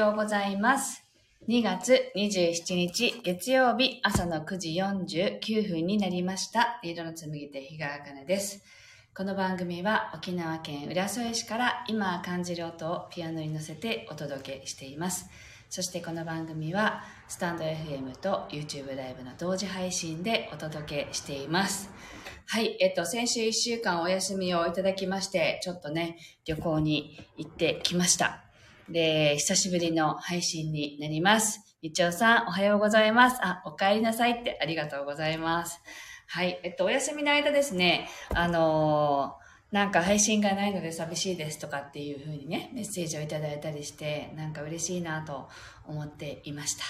はようございます。2月27日月曜日朝の9時49分になりました。リードの紡手日川茜です。この番組は沖縄県浦添市から今感じる音をピアノに乗せてお届けしています。そしてこの番組はスタンド FM と YouTube ライブの同時配信でお届けしています。はい、えっと、先週1週間お休みをいただきまして、ちょっとね、旅行に行ってきました。で、久しぶりの配信になります。日曜さん、おはようございます。あ、お帰りなさいってありがとうございます。はい、えっと、お休みの間ですね、あのーなんか配信がないので寂しいですとかっていうふうにね、メッセージをいただいたりして、なんか嬉しいなと思っていました。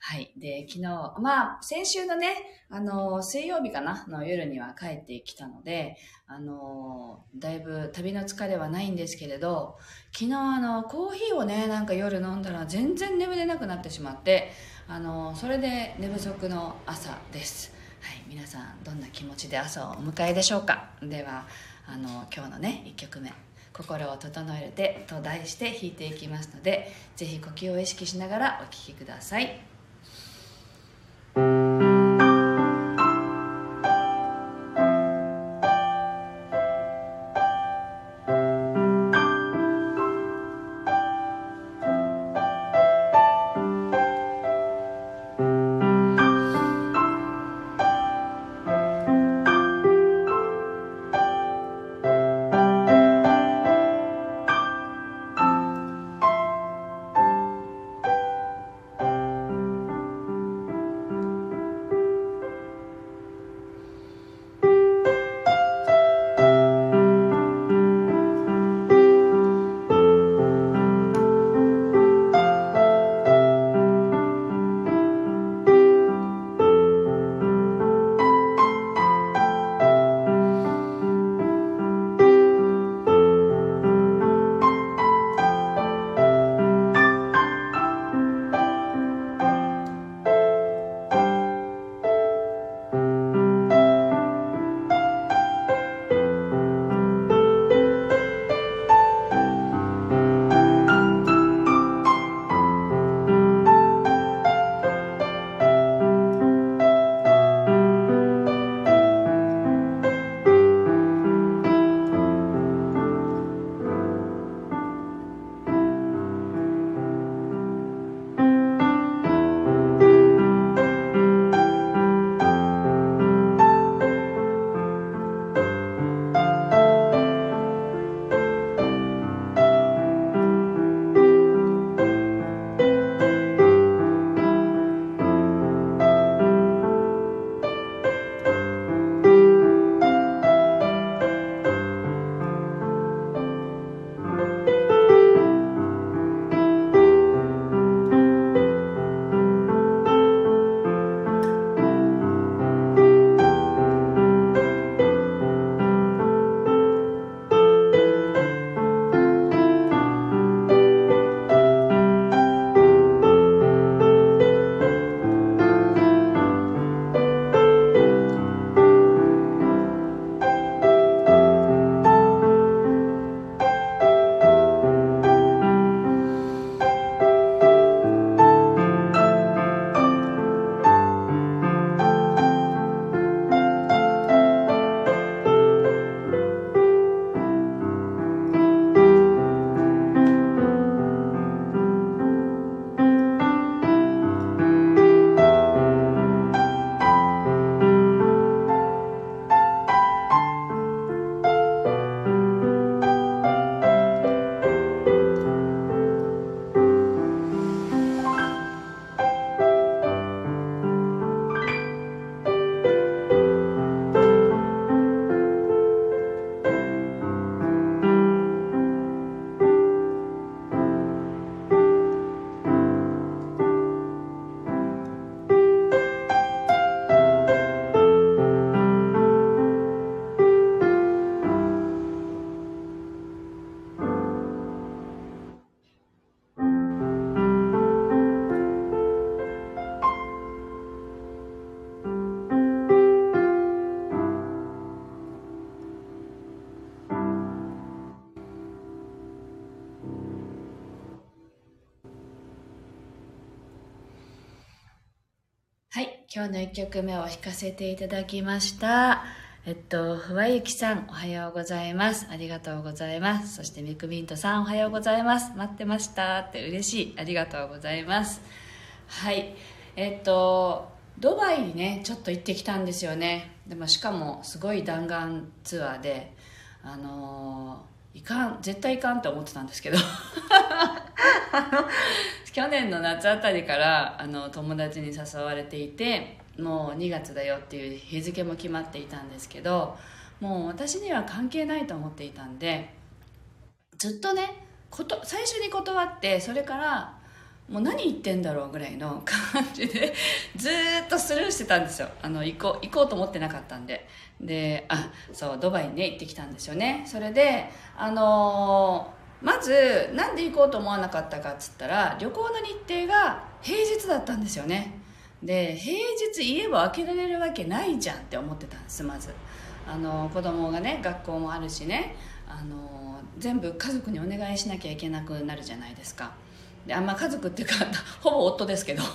はい。で、昨日、まあ、先週のね、あの、水曜日かなの夜には帰ってきたので、あの、だいぶ旅の疲れはないんですけれど、昨日あの、コーヒーをね、なんか夜飲んだら全然眠れなくなってしまって、あの、それで寝不足の朝です。はい。皆さん、どんな気持ちで朝をお迎えでしょうかでは、あの、今日のね、1曲目。心を整えてと題して弾いていきますので、ぜひ呼吸を意識しながらお聴きください。「今日の1曲目を弾かせていただきましたえっと、ふわゆきさん、おはようございます。ありがとうございます。そして、ミクミントさん、おはようございます。待ってましたって嬉しい。ありがとうございます。はい。えっと、ドバイにね、ちょっと行ってきたんですよね。でも、しかも、すごい弾丸ツアーで、あのいかん、絶対いかんって思ってたんですけど。去年の夏あたりから、あの、友達に誘われていて、もう2月だよっていう日付も決まっていたんですけどもう私には関係ないと思っていたんでずっとねこと最初に断ってそれからもう何言ってんだろうぐらいの感じで ずっとスルーしてたんですよ。あの行こう行こうと思ってなかったんで。であそうドバイにね行ってきたんですよね。それであのー、まずなんで行こうと思わなかったかっつったら旅行の日程が平日だったんですよね。で平日家を開けられるわけないじゃんって思ってたんですまず。あの子供がね学校もあるしね。あの全部家族にお願いしなきゃいけなくなるじゃないですか。であんま家族っていうか ほぼ夫ですけど。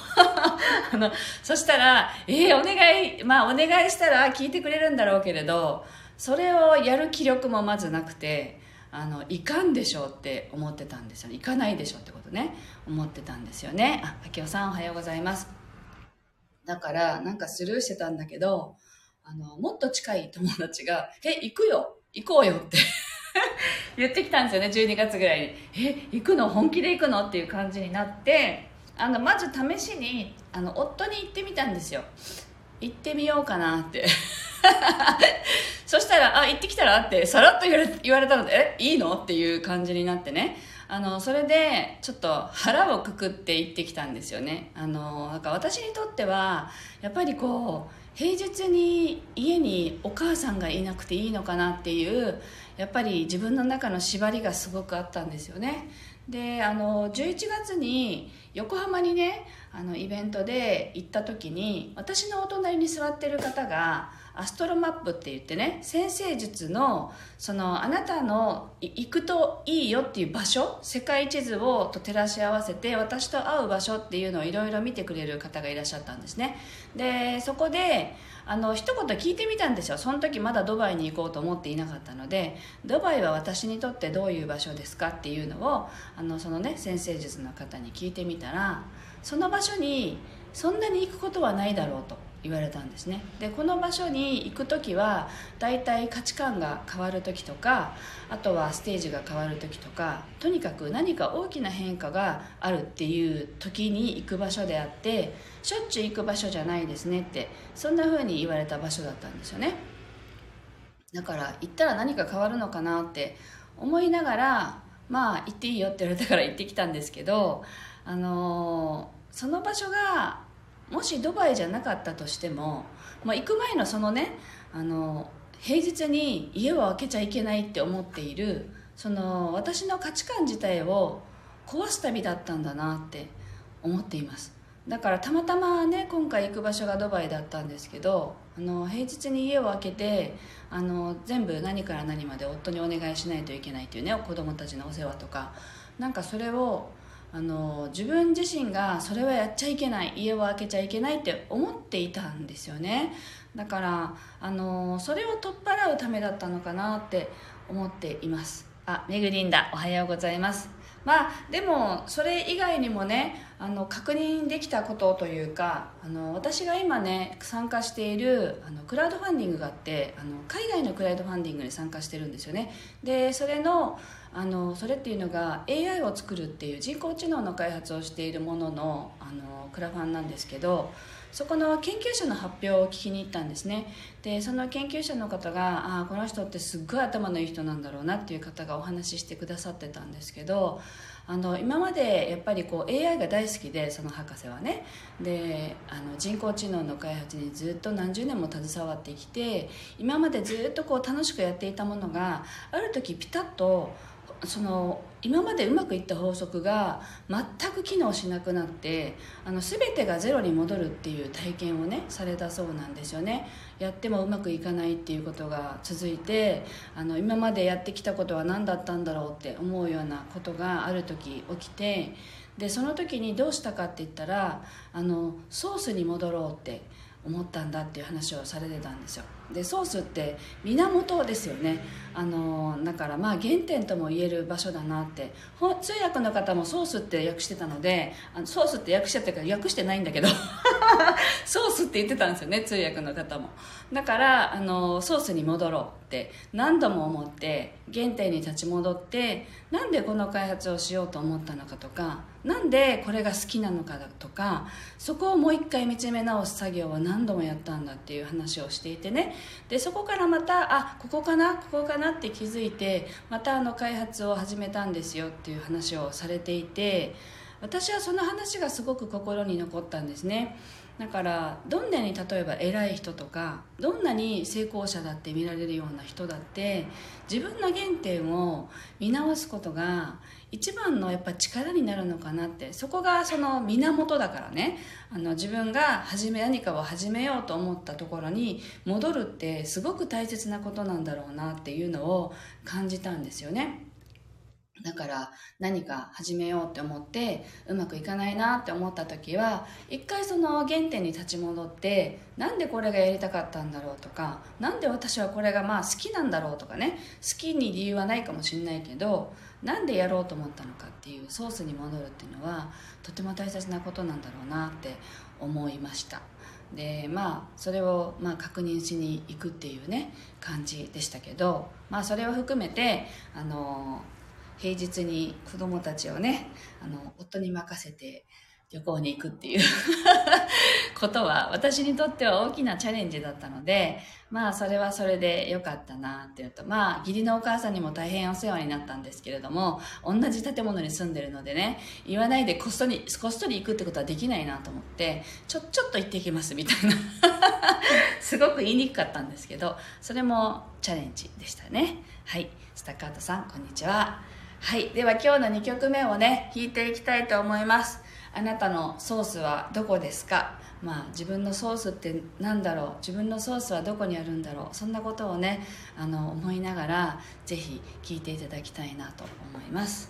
あのそしたら「えー、お願いまあお願いしたら聞いてくれるんだろうけれどそれをやる気力もまずなくてあのいかんでしょうって思ってたんですよ。行かないでしょってことね。思ってたんですよね。あ明夫さんおはようございます。だから、なんかスルーしてたんだけど、あの、もっと近い友達が、え、行くよ。行こうよって。言ってきたんですよね、12月ぐらいに。え、行くの？本気で行くの？っていう感じになって、あの、まず試しに、あの、夫に行ってみたんですよ。行ってみようかなって そしたら、あ、行ってきたらってさらっと言われ言われたので、え、いいの？っていう感じになってね。あのそれでちょっと腹をくくって行ってきたんですよねあのなんか私にとってはやっぱりこう平日に家にお母さんがいなくていいのかなっていうやっぱり自分の中の縛りがすごくあったんですよね。であの11月に横浜にねあのイベントで行った時に私のお隣に座ってる方がアストロマップって言ってね先生術のそのあなたの行くといいよっていう場所世界地図をと照らし合わせて私と会う場所っていうのをいろいろ見てくれる方がいらっしゃったんですね。でそこであの一言聞いてみたんですよ。その時まだドバイに行こうと思っていなかったのでドバイは私にとってどういう場所ですかっていうのをあのそのね先生術の方に聞いてみたらその場所にそんなに行くことはないだろうと。言われたんですね。でこの場所に行く時は大体価値観が変わる時とかあとはステージが変わる時とかとにかく何か大きな変化があるっていう時に行く場所であってしょっちゅう行く場所じゃないですねってそんな風に言われた場所だったんですよね。だから行ったら何か変わるのかなって思いながらまあ行っていいよって言われたから行ってきたんですけどあのー、その場所がもしドバイじゃなかったとしても、まあ、行く前のそのねあの平日に家を開けちゃいけないって思っているその私の価値観自体を壊す旅だったんだなって思っています。だからたまたまね今回行く場所がドバイだったんですけどあの平日に家を開けてあの全部何から何まで夫にお願いしないといけないっていうね子供たちのお世話とかなんかそれをあの自分自身がそれはやっちゃいけない家を開けちゃいけないって思っていたんですよね。だからあのそれを取っ払うためだったのかなって思っています。あめぐりんだおはようございます。まあでもそれ以外にもねあの確認できたことというかあの私が今ね参加しているあのクラウドファンディングがあってあの海外のクラウドファンディングに参加してるんですよね。でそれのあのそれっていうのが AI を作るっていう人工知能の開発をしているもののあのクラファンなんですけどそこの研究者の発表を聞きに行ったんですね。でその研究者の方があこの人ってすっごい頭のいい人なんだろうなっていう方がお話ししてくださってたんですけどあの今までやっぱりこう AI が大好きでその博士はね。であの人工知能の開発にずっと何十年も携わってきて今までずっとこう楽しくやっていたものがある時ピタッとその今までうまくいった法則が全く機能しなくなってあの全てがゼロに戻るっていう体験をねされたそうなんですよね。やってもうまくいかないっていうことが続いてあの今までやってきたことは何だったんだろうって思うようなことがある時起きてでその時にどうしたかって言ったらあのソースに戻ろうって思ったんだっていう話をされてたんですよ。でソースって源ですよね。あのだからまあ原点とも言える場所だなって。通訳の方もソースって訳してたのであのソースって訳しちゃってから訳してないんだけど。ソースって言ってたんですよね通訳の方も。だからあのソースに戻ろうって。何度も思って原点に立ち戻ってなんでこの開発をしようと思ったのかとかなんでこれが好きなのかとかそこをもう一回見つめ直す作業は何度もやったんだっていう話をしていてね。でそこからまたあここかなここかなって気づいてまたあの開発を始めたんですよっていう話をされていて私はその話がすごく心に残ったんですね。だからどんなに例えば偉い人とかどんなに成功者だって見られるような人だって自分の原点を見直すことが一番のやっぱ力になるのかなってそこがその源だからねあの自分が始め何かを始めようと思ったところに戻るってすごく大切なことなんだろうなっていうのを感じたんですよね。だから何か始めようって思ってうまくいかないなって思った時は一回その原点に立ち戻ってなんでこれがやりたかったんだろうとかなんで私はこれがまあ好きなんだろうとかね好きに理由はないかもしれないけどなんでやろうと思ったのかっていうソースに戻るっていうのはとても大切なことなんだろうなって思いました。でまあそれをまあ確認しに行くっていうね感じでしたけどまあそれを含めてあの平日に子供たちをね、あの、夫に任せて旅行に行くっていう ことは私にとっては大きなチャレンジだったので、まあそれはそれで良かったなっていうと、まあ義理のお母さんにも大変お世話になったんですけれども、同じ建物に住んでるのでね、言わないでこっそり、こっそり行くってことはできないなと思って、ちょ、ちょっと行ってきますみたいな すごく言いにくかったんですけど、それもチャレンジでしたね。はい。スタッカートさん、こんにちは。はい。では今日の2曲目をね、弾いていきたいと思います。あなたのソースはどこですか？まあ自分のソースって何だろう？自分のソースはどこにあるんだろう？そんなことをね、あの思いながら是非聴いていただきたいなと思います。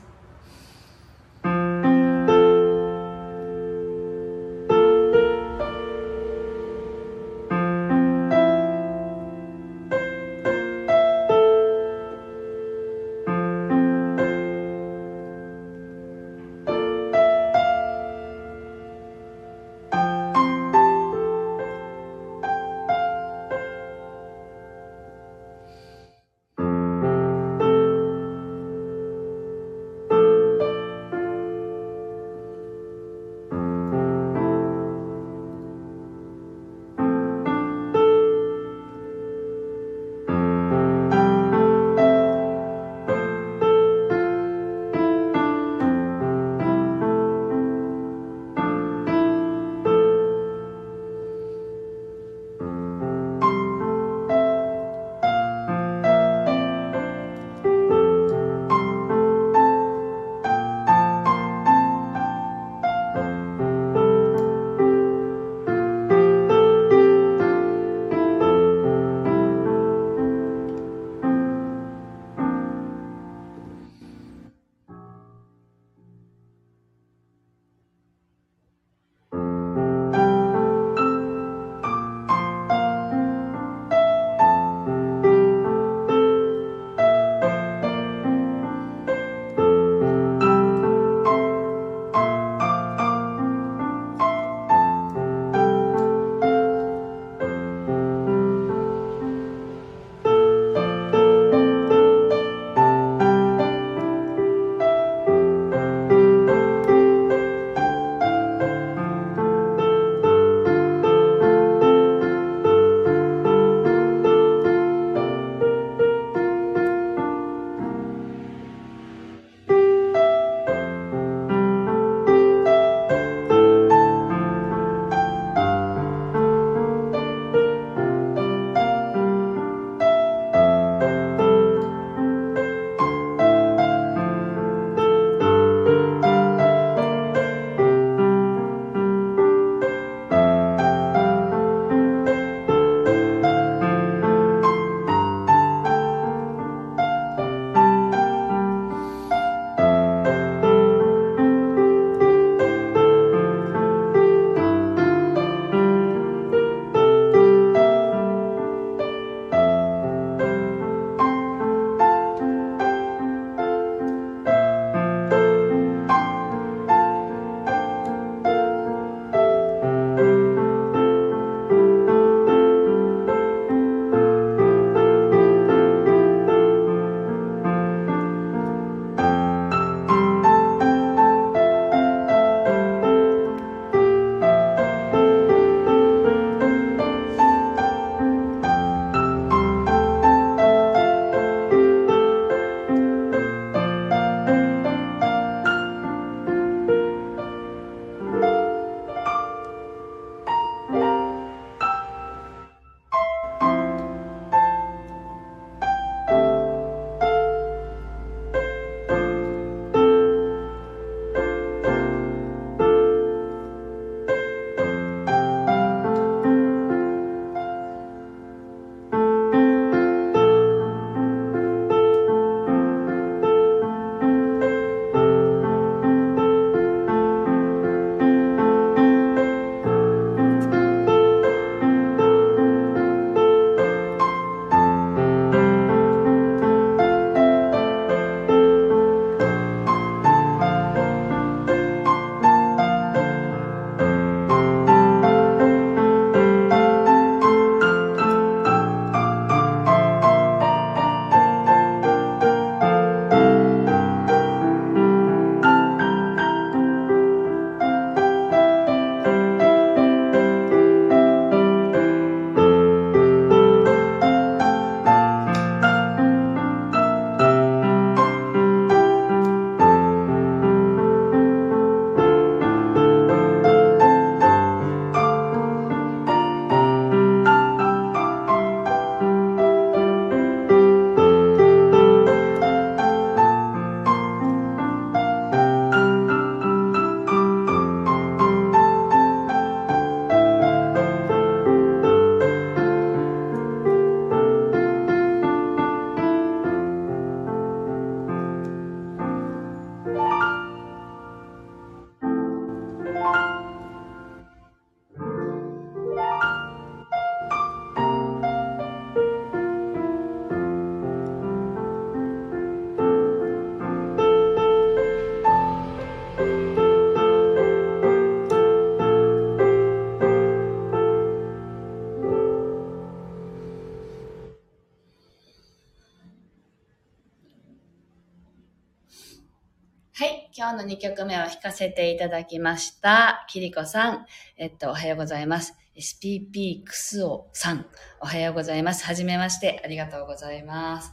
今日の2曲目を弾かせていただきました。キリコさん。えっと、おはようございます。SPP クスオさん。おはようございます。はじめまして。ありがとうございます。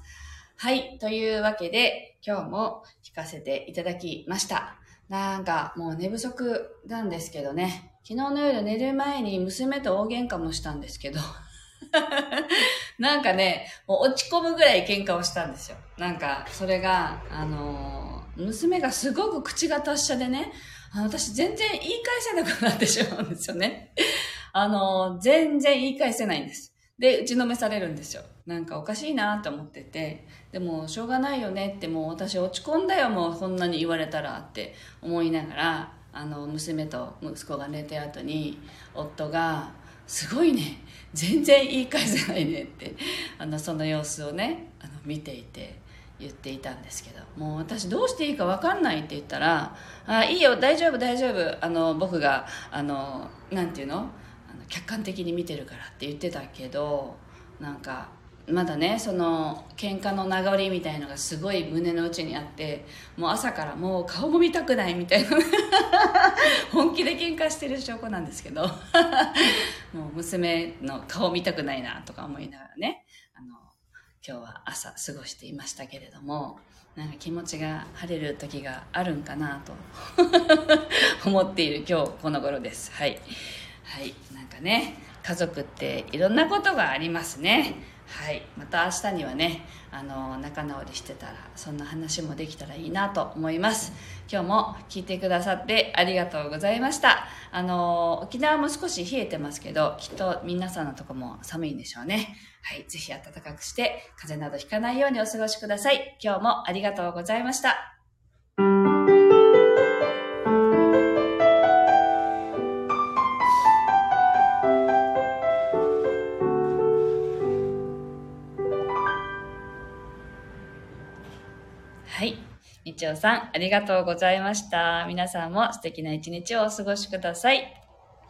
はい。というわけで、今日も弾かせていただきました。なんか、もう寝不足なんですけどね。昨日の夜寝る前に娘と大喧嘩もしたんですけど。なんかね、もう落ち込むぐらい喧嘩をしたんですよ。なんか、それが、あのー娘がすごく口が達者でね、私全然言い返せなくなってしまうんですよね。あの全然言い返せないんです。で、打ちのめされるんですよ。なんかおかしいなと思ってて、でもしょうがないよねってもう私落ち込んだよもうこんなに言われたらって思いながら、あの、娘と息子が寝て後に、夫が、すごいね、全然言い返せないねって、あの、その様子をね、あの、見ていて、言っていたんですけどもう私どうしていいか分かんないって言ったら「あいいよ大丈夫大丈夫あの僕があのなんていうのあの客観的に見てるから」って言ってたけどなんかまだねその喧嘩の名残みたいのがすごい胸の内にあってもう朝からもう顔も見たくないみたいな 本気で喧嘩してる証拠なんですけど もう娘の顔見たくないなとか思いながらね今日は朝過ごしていましたけれどもなんか気持ちが晴れる時があるんかなと 思っている今日この頃です。はい。はい。なんかね家族っていろんなことがありますね。はい。また明日にはねあの仲直りしてたらそんな話もできたらいいなと思います。今日も聞いてくださってありがとうございました。あの沖縄も少し冷えてますけどきっと皆さんのとこも寒いんでしょうね。はい。ぜひ暖かくして風邪などひかないようにお過ごしください。今日もありがとうございました。ちおさん、ありがとうございました。皆さんも素敵な一日をお過ごしください。